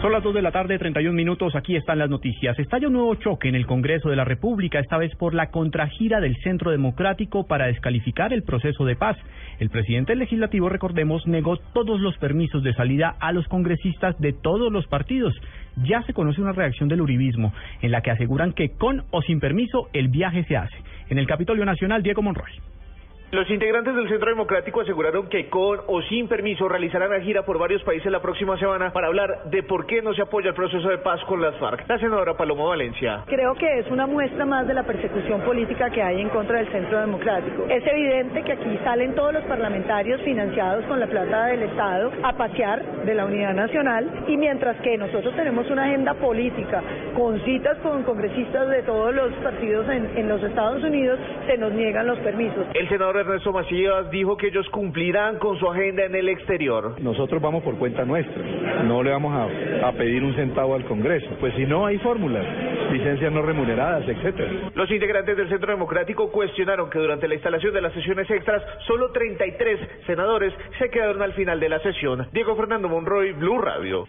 Son las 2 de la tarde, 31 minutos. Aquí están las noticias. Estalla un nuevo choque en el Congreso de la República, esta vez por la contragira del Centro Democrático para descalificar el proceso de paz. El presidente legislativo, recordemos, negó todos los permisos de salida a los congresistas de todos los partidos. Ya se conoce una reacción del uribismo, en la que aseguran que con o sin permiso el viaje se hace. En el Capitolio Nacional, Diego Monroy. Los integrantes del Centro Democrático aseguraron que con o sin permiso realizarán la gira por varios países la próxima semana para hablar de por qué no se apoya el proceso de paz con las FARC. La senadora Paloma Valencia. Creo que es una muestra más de la persecución política que hay en contra del Centro Democrático. Es evidente que aquí salen todos los parlamentarios financiados con la plata del Estado a pasear de la unidad nacional y mientras que nosotros tenemos una agenda política con citas con congresistas de todos los partidos en, en los Estados Unidos, se nos niegan los permisos. El senador Ernesto Macías dijo que ellos cumplirán con su agenda en el exterior. Nosotros vamos por cuenta nuestra, no le vamos a, a pedir un centavo al Congreso. Pues si no hay fórmulas, licencias no remuneradas, etcétera. Los integrantes del Centro Democrático cuestionaron que durante la instalación de las sesiones extras, solo 33 senadores se quedaron al final de la sesión. Diego Fernando Monroy, Blue Radio.